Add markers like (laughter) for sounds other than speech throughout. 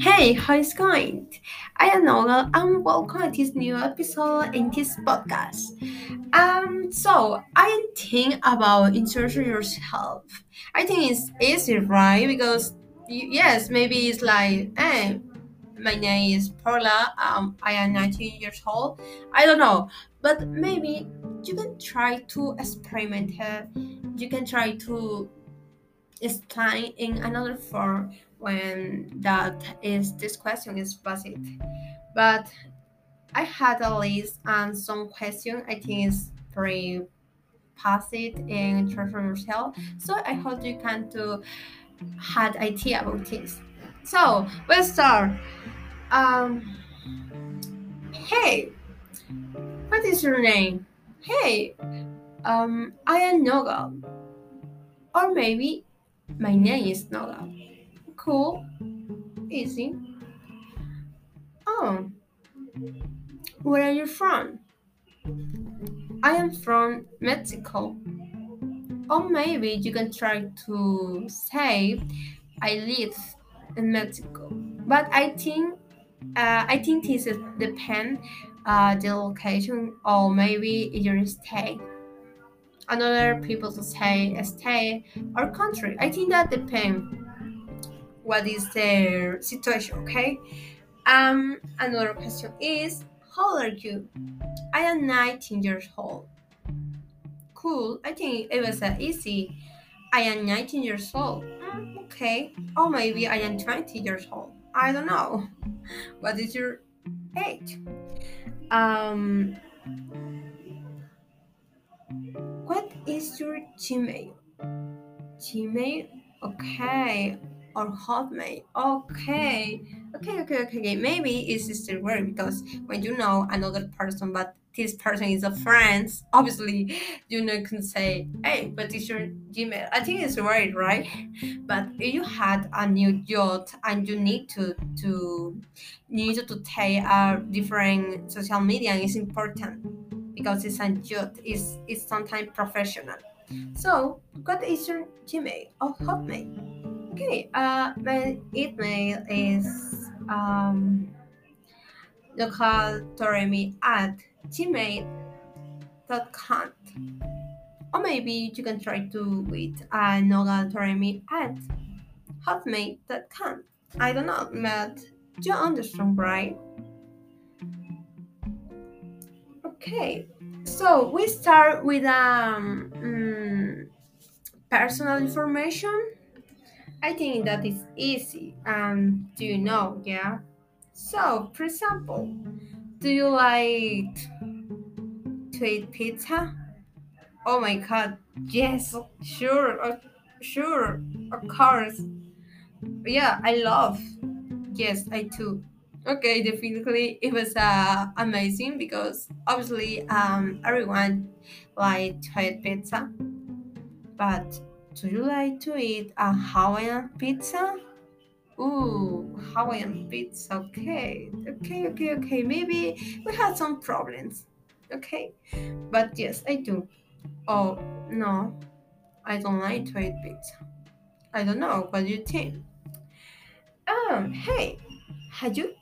Hey, how is going? I am Noel and welcome to this new episode in this podcast. Um, so I think about introducing yourself. I think it's easy, right? Because yes, maybe it's like, hey, my name is Paula. Um, I am 19 years old. I don't know, but maybe you can try to experiment. You can try to explain in another form when that is this question is basic. But I had a list and some question I think is pretty passive and controversial. So I hope you can do had idea about this. So let's start. Um, hey, what is your name? Hey, um, I am Noga. Or maybe my name is Noga. Cool. Easy. Oh. Where are you from? I am from Mexico. Or maybe you can try to say I live in Mexico. But I think uh, I think this is uh, the location or maybe your state. Another people to say state or country. I think that depends what is their situation, okay? Um, another question is, how old are you? I am 19 years old. Cool, I think it was uh, easy. I am 19 years old. Mm, okay, or maybe I am 20 years old. I don't know. (laughs) What is your age? Um, what is your Gmail? Gmail? Okay, or Hotmail. Okay, okay, okay, okay. okay. Maybe it's still work because when you know another person, but this person is a friend, (laughs) obviously you know can say, hey, but it's your Gmail. I think it's right, right? But if you had a new job and you need to to need to take a different social media, it's important because it's a job. It's it's sometimes professional. So, what is your Gmail or Hotmail? Okay, uh, my email is um, localtoremi at gmail.com. Or maybe you can try to with uh, localtoremi at hotmail.com. I don't know, but you understand, right? Okay, so we start with um, um personal information I think that is easy and do you know, yeah? So, for example, do you like to eat pizza? Oh my god, yes, sure, uh, sure, of course. Yeah, I love. Yes, I too. Okay, definitely it was uh, amazing because obviously um, everyone like to eat pizza, but do you like to eat a Hawaiian pizza? Ooh, Hawaiian pizza. Okay, okay, okay, okay. Maybe we had some problems. Okay, but yes, I do. Oh no, I don't like to eat pizza. I don't know. What do you think? Um, hey, had you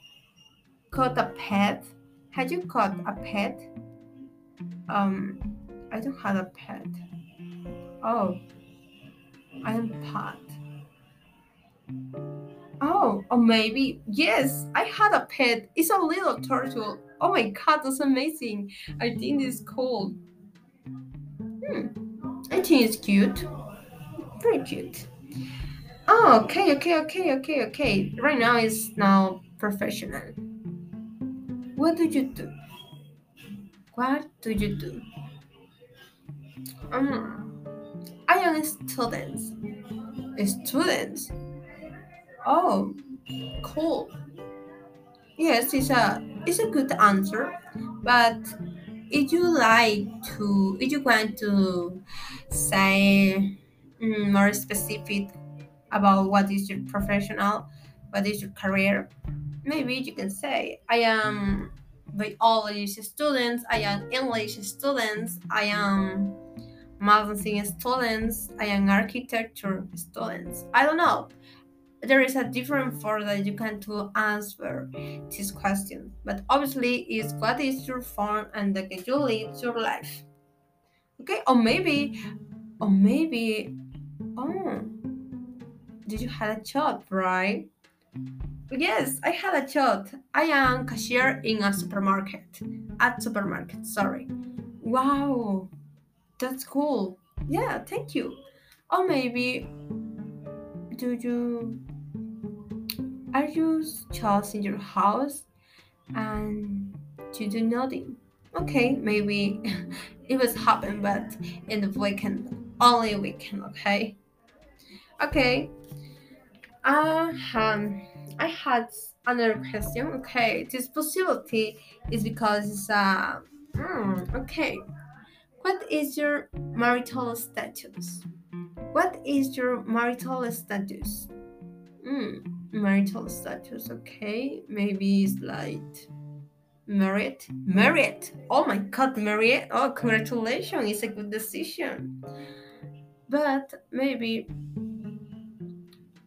caught a pet? Had you caught a pet? Um, I don't have a pet. Oh, I am pot. Oh, or maybe, yes, I had a pet. It's a little turtle. Oh my god, that's amazing. I think it's cool. Hmm, I think it's cute. Very cute. Oh, okay, okay, okay, okay, okay. Right now it's now professional. What do you do? What do you do? Um, Am students. Students. Oh, cool. Yes, it's a it's a good answer, but if you like to, if you want to say mm, more specific about what is your professional, what is your career, maybe you can say I am biology students, I am English students, I am medicine students, I am architecture students. I don't know. there is a different form that you can to answer this question. But obviously, is what is your form and the you live your life. Okay, or maybe, or maybe, oh, did you have a job, right? Yes, I had a job. I am cashier in a supermarket. At supermarket, sorry. Wow, that's cool. Yeah, thank you. Or maybe, do you are you just in your house and you do nothing? Okay, maybe (laughs) it was happen, but in the weekend, only weekend. Okay. Okay. Uh, um, I had another question. Okay, this possibility is because it's uh, mm, okay. What is your marital status? What is your marital status? Mm, marital status, okay. Maybe it's like married. Married. Oh my god, married. Oh, congratulations. It's a good decision. But maybe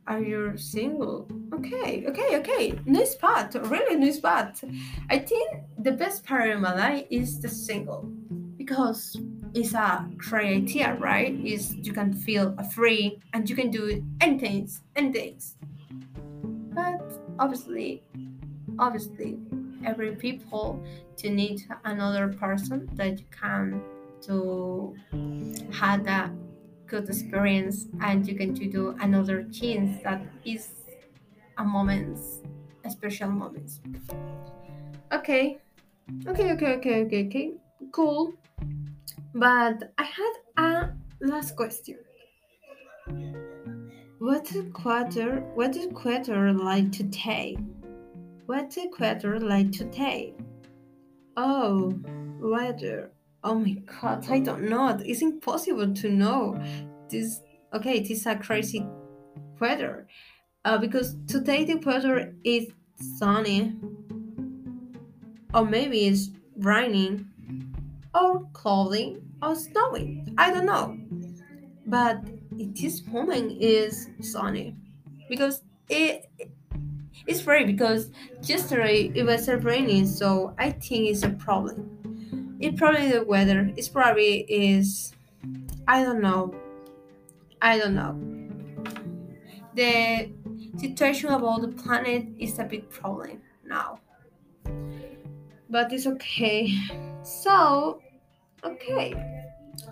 are you single? Okay, okay, okay. Nice spot. Really nice spot. I think the best part of my life is the single because it's a criteria, right? Is you can feel free and you can do anything, anything. But obviously, obviously, every people to need another person that you can to have that good experience and you can to do another chance that is a moments a special moments okay okay okay okay okay okay cool but i had a last question what equator what equator like today? take what equator like today? oh weather Oh my god, I don't know. It's impossible to know. This okay, it is a crazy weather. Uh, because today the weather is sunny, or maybe it's raining, or cloudy, or snowing. I don't know. But this moment is sunny because it it's very because yesterday it was raining, so I think it's a problem it probably the weather. It's probably is I don't know. I don't know. The situation about the planet is a big problem now. But it's okay. So okay.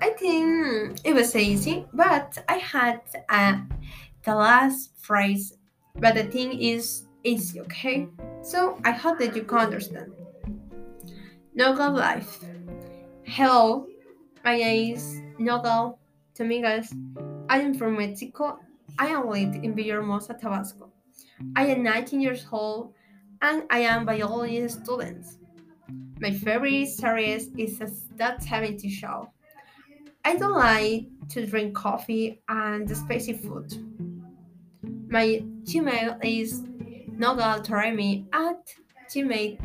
I think it was easy, but I had uh, the last phrase, but the thing is easy, okay? So I hope that you can understand. Nogal life. Hello, my name is Nogal Dominguez. I am from Mexico. I am lived in Villahermosa, Tabasco. I am 19 years old and I am biology student. My favorite series is That 70 Show. I don't like to drink coffee and spicy food. My Gmail is nogaltoremi at gmail.com.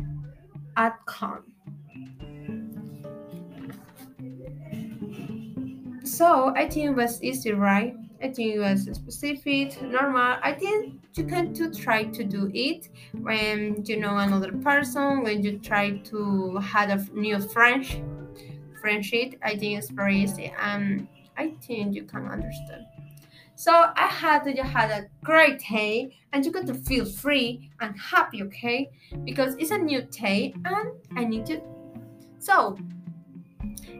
So I think it was easy, right? I think it was specific, normal. I think you can to try to do it when you know another person, when you try to have a new French friendship. I think it's very easy, and I think you can understand. So I had you had a great day, and you got to feel free and happy, okay? Because it's a new day, and I need to. So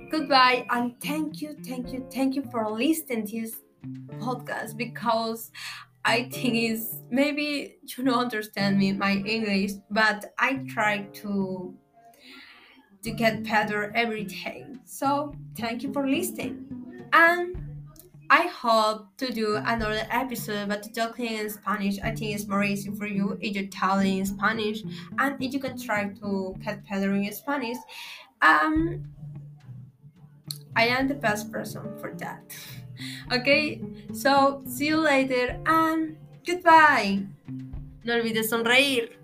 goodbye and thank you thank you thank you for listening to this podcast because i think is maybe you don't understand me my english but i try to to get better every day so thank you for listening and I hope to do another episode but talking in Spanish. I think it's more easy for you if you tell in Spanish and if you can try to get better in Spanish. Um, I am the best person for that. (laughs) Okay, so see you later and goodbye. No olvides sonreír.